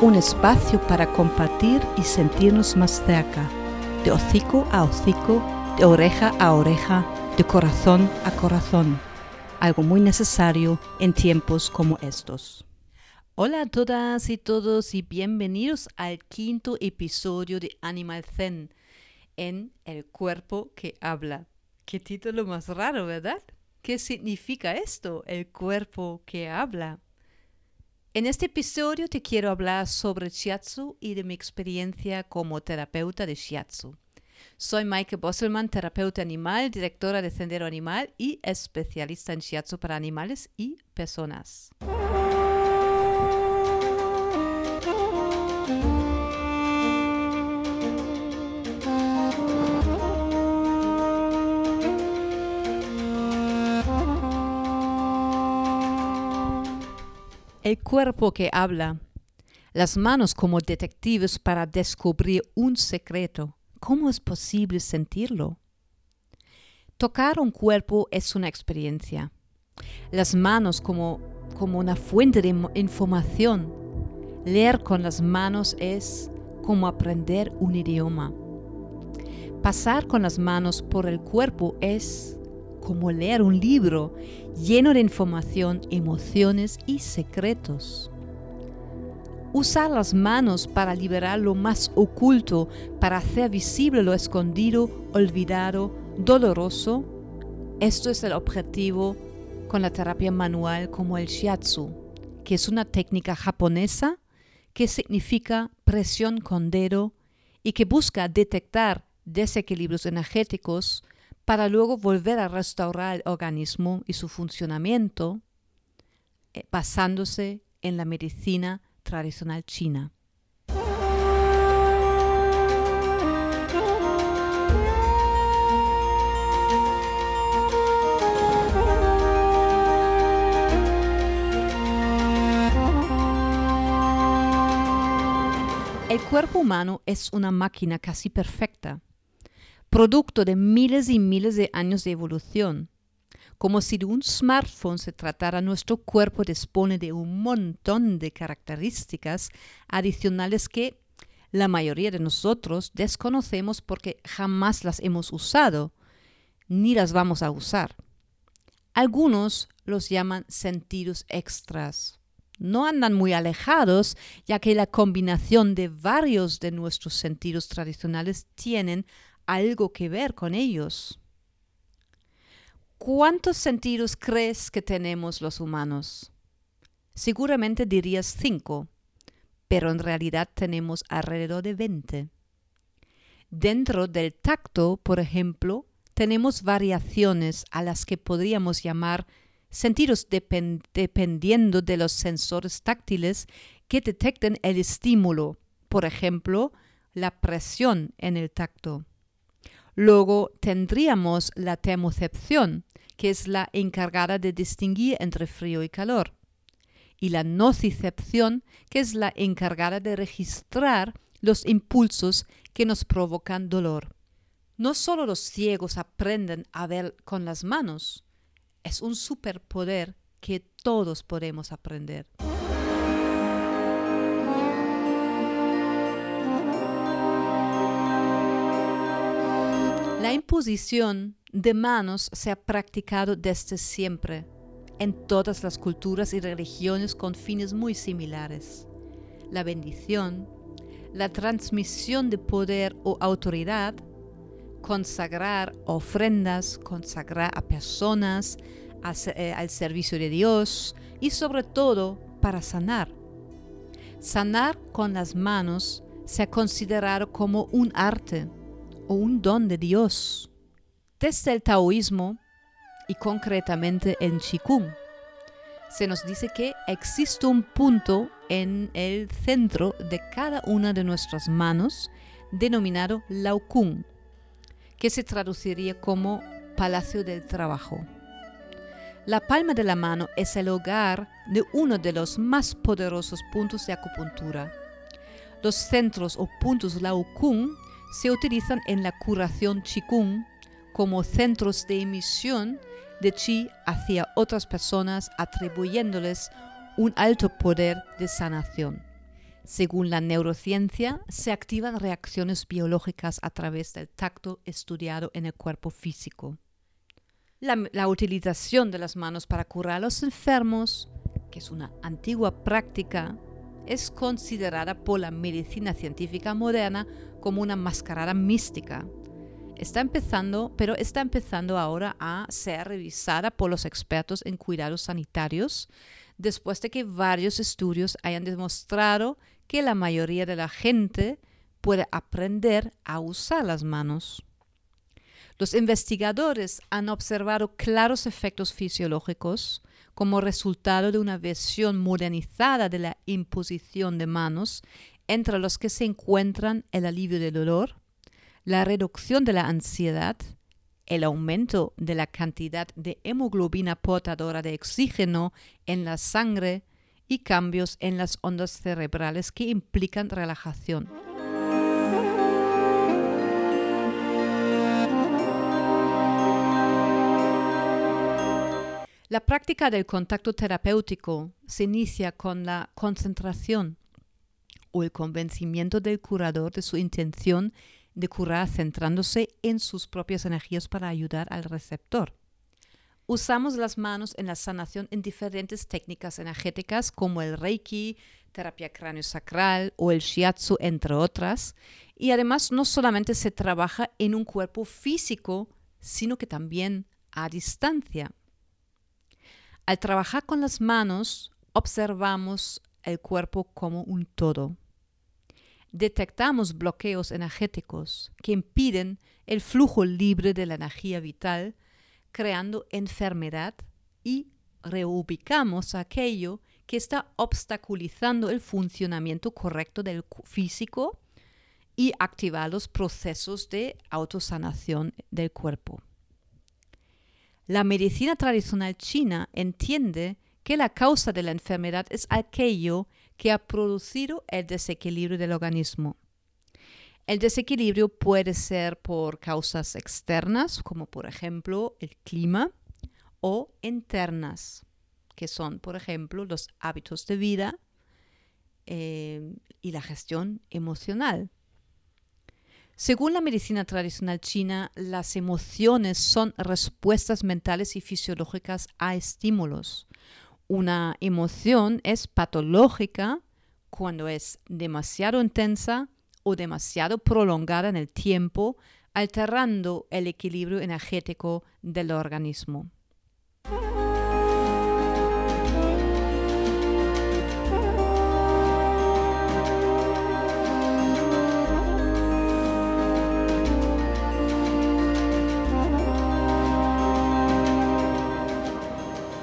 Un espacio para compartir y sentirnos más cerca, de hocico a hocico, de oreja a oreja, de corazón a corazón, algo muy necesario en tiempos como estos. Hola a todas y todos y bienvenidos al quinto episodio de Animal Zen en El cuerpo que habla. Qué título más raro, ¿verdad? ¿Qué significa esto, el cuerpo que habla? En este episodio te quiero hablar sobre shiatsu y de mi experiencia como terapeuta de shiatsu. Soy Maike Bosselman, terapeuta animal, directora de Sendero Animal y especialista en shiatsu para animales y personas. El cuerpo que habla, las manos como detectives para descubrir un secreto. ¿Cómo es posible sentirlo? Tocar un cuerpo es una experiencia. Las manos como, como una fuente de información. Leer con las manos es como aprender un idioma. Pasar con las manos por el cuerpo es como leer un libro lleno de información, emociones y secretos. Usar las manos para liberar lo más oculto, para hacer visible lo escondido, olvidado, doloroso. Esto es el objetivo con la terapia manual como el shiatsu, que es una técnica japonesa que significa presión con dedo y que busca detectar desequilibrios energéticos para luego volver a restaurar el organismo y su funcionamiento eh, basándose en la medicina tradicional china. El cuerpo humano es una máquina casi perfecta producto de miles y miles de años de evolución. Como si de un smartphone se tratara, nuestro cuerpo dispone de un montón de características adicionales que la mayoría de nosotros desconocemos porque jamás las hemos usado ni las vamos a usar. Algunos los llaman sentidos extras. No andan muy alejados, ya que la combinación de varios de nuestros sentidos tradicionales tienen algo que ver con ellos. ¿Cuántos sentidos crees que tenemos los humanos? Seguramente dirías cinco, pero en realidad tenemos alrededor de veinte. Dentro del tacto, por ejemplo, tenemos variaciones a las que podríamos llamar sentidos dependiendo de los sensores táctiles que detecten el estímulo, por ejemplo, la presión en el tacto. Luego tendríamos la termocepción, que es la encargada de distinguir entre frío y calor, y la nocicepción, que es la encargada de registrar los impulsos que nos provocan dolor. No solo los ciegos aprenden a ver con las manos, es un superpoder que todos podemos aprender. La imposición de manos se ha practicado desde siempre en todas las culturas y religiones con fines muy similares. La bendición, la transmisión de poder o autoridad, consagrar ofrendas, consagrar a personas eh, al servicio de Dios y sobre todo para sanar. Sanar con las manos se ha considerado como un arte o un don de Dios. Desde el taoísmo y concretamente en Qigong, se nos dice que existe un punto en el centro de cada una de nuestras manos denominado Laokun, que se traduciría como Palacio del Trabajo. La palma de la mano es el hogar de uno de los más poderosos puntos de acupuntura. Los centros o puntos Laokun se utilizan en la curación Qigong como centros de emisión de chi hacia otras personas atribuyéndoles un alto poder de sanación. Según la neurociencia, se activan reacciones biológicas a través del tacto estudiado en el cuerpo físico. La, la, utilización de las manos para curar a los enfermos, que es una antigua práctica, es considerada por la medicina científica moderna como una mascarada mística está empezando, pero está empezando ahora a ser revisada por los expertos en cuidados sanitarios después de que varios estudios hayan demostrado que la mayoría de la gente puede aprender a usar las manos. Los investigadores han observado claros efectos fisiológicos como resultado de una versión modernizada de la imposición de manos, entre los que se encuentran el alivio del dolor, la reducción de la ansiedad, el aumento de la cantidad de hemoglobina portadora de oxígeno en la sangre y cambios en las ondas cerebrales que implican relajación. La práctica del contacto terapéutico se inicia con la concentración o el convencimiento del curador de su intención de curar centrándose en sus propias energías para ayudar al receptor. Usamos las manos en la sanación en diferentes técnicas energéticas como el Reiki, terapia cráneo-sacral o el Shiatsu, entre otras. Y además no solamente se trabaja en un cuerpo físico, sino que también a distancia. Al trabajar con las manos, observamos el cuerpo como un todo detectamos bloqueos energéticos que impiden el flujo libre de la energía vital, creando enfermedad y reubicamos aquello que está obstaculizando el funcionamiento correcto del físico y activar los procesos de autosanación del cuerpo. La medicina tradicional china entiende que la causa de la enfermedad es aquello que ha producido el desequilibrio del organismo. El desequilibrio puede ser por causas externas, como por ejemplo el clima, o internas, que son, por ejemplo, los hábitos de vida eh, y la gestión emocional. Según la medicina tradicional china, las emociones son respuestas mentales y fisiológicas a estímulos. Una emoción es patológica cuando es demasiado intensa o demasiado prolongada en el tiempo, alterando el equilibrio energético del organismo.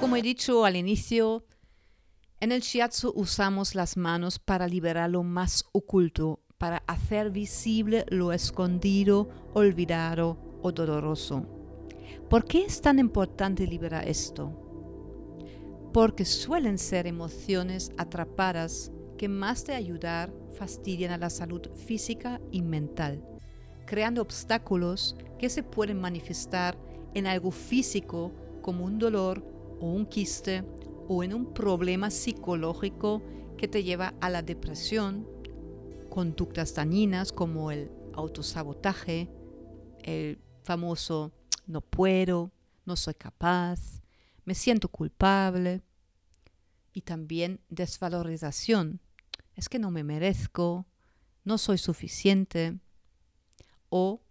Como he dicho al inicio, en el shiatsu usamos las manos para liberar lo más oculto, para hacer visible lo escondido, olvidado o doloroso. ¿Por qué es tan importante liberar esto? Porque suelen ser emociones atrapadas que más de ayudar fastidian a la salud física y mental, creando obstáculos que se pueden manifestar en algo físico como un dolor o un quiste o en un problema psicológico que te lleva a la depresión, conductas dañinas como el autosabotaje, el famoso no puedo, no soy capaz, me siento culpable. Y también desvalorización. Es que no me merezco, no soy suficiente. O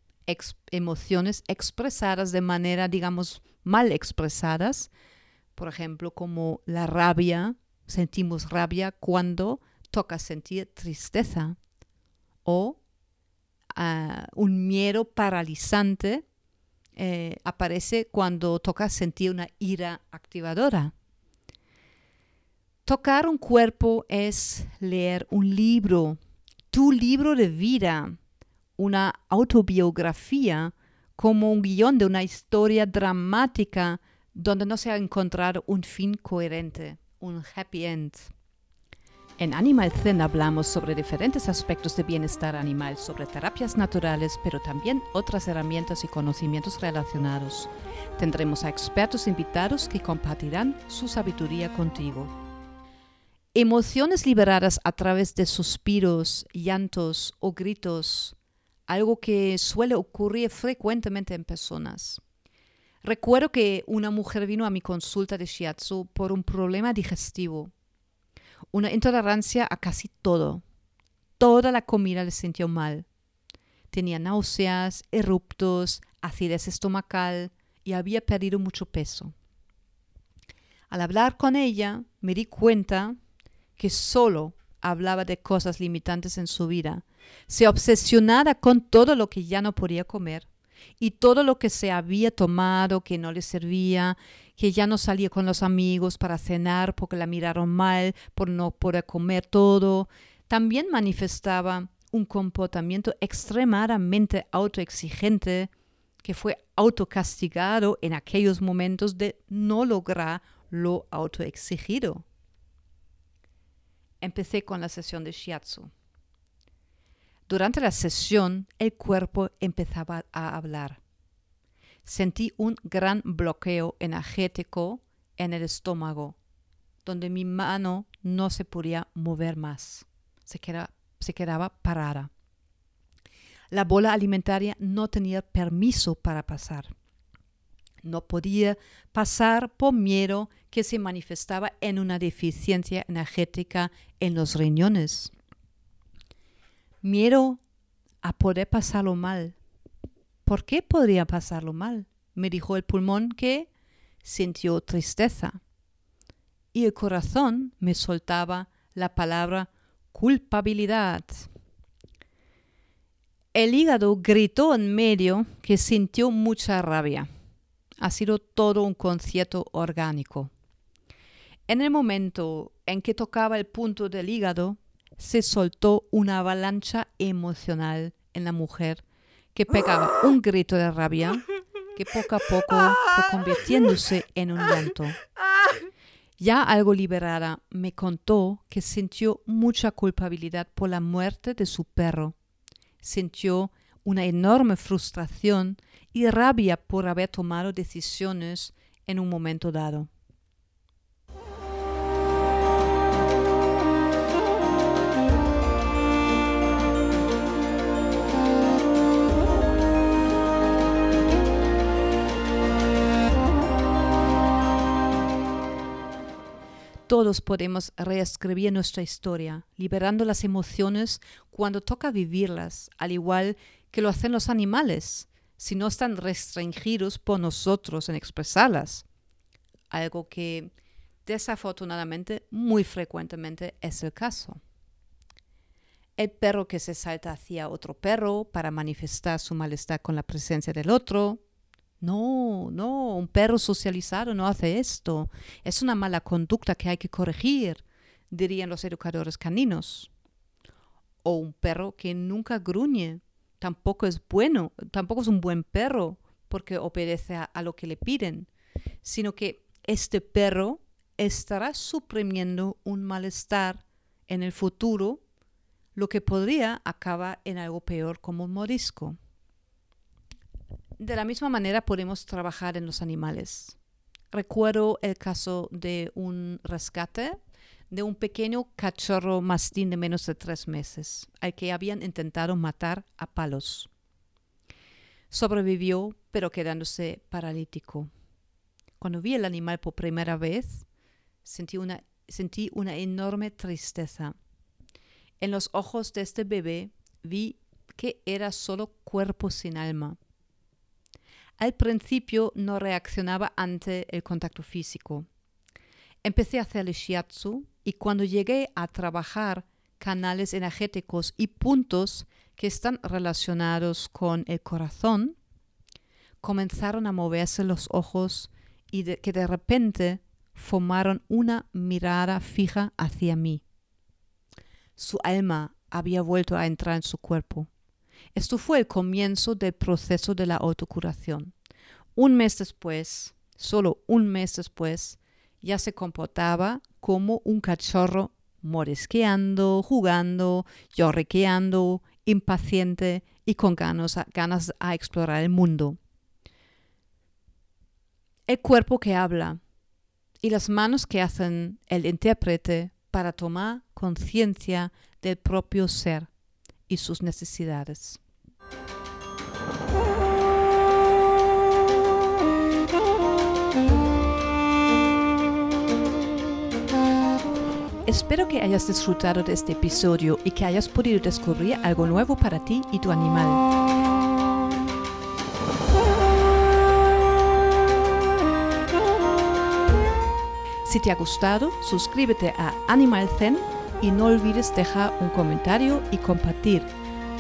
emociones expresadas de manera, digamos, mal expresadas. Por ejemplo, como la rabia. Sentimos rabia cuando toca sentir tristeza. O ah, un miedo paralizante eh, aparece cuando toca sentir una ira activadora. Tocar un cuerpo es leer un libro, tu libro de vida, una autobiografía, como un guion de una historia dramática donde no se ha encontrado un fin coherente, un happy end. En Animal Zen hablamos sobre diferentes aspectos de bienestar animal, sobre terapias naturales, pero también otras herramientas y conocimientos relacionados. Tendremos a expertos invitados que compartirán su sabiduría contigo. Emociones liberadas a través de suspiros, llantos o gritos, algo que suele ocurrir frecuentemente en personas. Recuerdo que una mujer vino a mi consulta de shiatsu por un problema digestivo una intolerancia a casi todo. Toda la comida le sintió mal. Tenía náuseas, eruptos, acidez estomacal y había perdido mucho peso. Al hablar con ella, me di cuenta que solo hablaba de cosas limitantes en su vida. Se obsesionaba con todo lo que ya no podía comer y todo lo que se había tomado que no le servía que ya no salía con los amigos para cenar porque la miraron mal, por no poder comer todo. También manifestaba un comportamiento extremadamente autoexigente que fue autocastigado en aquellos momentos de no lograr lo autoexigido. Empecé con la sesión de shiatsu. Durante la sesión, el cuerpo empezaba a hablar sentí un gran bloqueo energético en el estómago, donde mi mano no se podía mover más, se, se quedaba parada. La bola alimentaria no tenía permiso para pasar. No podía pasar por miedo que se manifestaba en una deficiencia energética en los riñones. Miedo a poder pasarlo mal, ¿Por qué podría pasarlo mal? Me dijo el pulmón que sintió tristeza. Y el corazón me soltaba la palabra culpabilidad. El hígado gritó en medio que sintió mucha rabia. Ha sido todo un concierto orgánico. En el momento en que tocaba el punto del hígado, se soltó una avalancha emocional en la mujer que pegaba un grito de rabia que poco a poco fue convirtiéndose en un llanto. Ya algo liberada, me contó que sintió mucha culpabilidad por la muerte de su perro. Sintió una enorme frustración y rabia por haber tomado decisiones en un momento dado. Todos podemos reescribir nuestra historia, liberando las emociones cuando toca vivirlas, al igual que lo hacen los animales, si no están restringidos por nosotros en expresarlas. Algo que desafortunadamente muy frecuentemente es el caso. El perro que se salta hacia otro perro para manifestar su malestar con la presencia del otro, no, no, un perro socializado no hace esto. Es una mala conducta que hay que corregir, dirían los educadores caninos. O un perro que nunca gruñe, tampoco es bueno, tampoco es un buen perro porque obedece a, a lo que le piden, sino que este perro estará suprimiendo un malestar en el futuro, lo que podría acabar en algo peor como un morisco. De la misma manera podemos trabajar en los animales. Recuerdo el caso de un rescate de un pequeño cachorro mastín de menos de tres meses, al que habían intentado matar a palos. Sobrevivió, pero quedándose paralítico. Cuando vi el animal por primera vez, sentí una, sentí una enorme tristeza. En los ojos de este bebé vi que era solo cuerpo sin alma. Al principio no reaccionaba ante el contacto físico. Empecé a hacer el shiatsu y cuando llegué a trabajar canales energéticos y puntos que están relacionados con el corazón, comenzaron a moverse los ojos y que de repente formaron una mirada fija hacia mí. Su alma había vuelto a entrar en su cuerpo. Esto fue el comienzo del proceso de la autocuración. Un mes después, solo un mes después, ya se comportaba como un cachorro morisqueando, jugando, lloriqueando, impaciente y con ganas, ganas a explorar el mundo. El cuerpo que habla y las manos que hacen el intérprete para tomar conciencia del propio ser y sus necesidades. Espero que hayas disfrutado de este episodio y que hayas podido descubrir algo nuevo para ti y tu animal. Si te ha gustado, suscríbete a Animal Zen y no olvides dejar un comentario y compartir.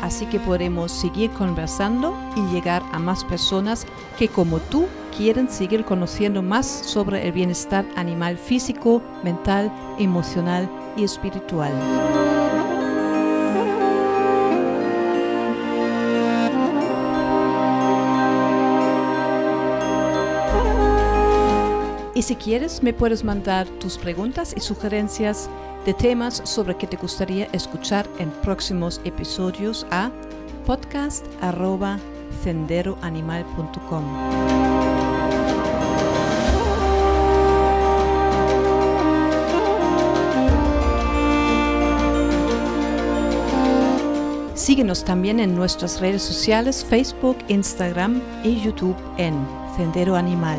Así que podremos seguir conversando y llegar a más personas que como tú quieren seguir conociendo más sobre el bienestar animal físico, mental, emocional y espiritual. Y si quieres, me puedes mandar tus preguntas y sugerencias de temas sobre que te gustaría escuchar en próximos episodios a podcast.senderoanimal.com. Síguenos también en nuestras redes sociales Facebook, Instagram y YouTube en Sendero Animal.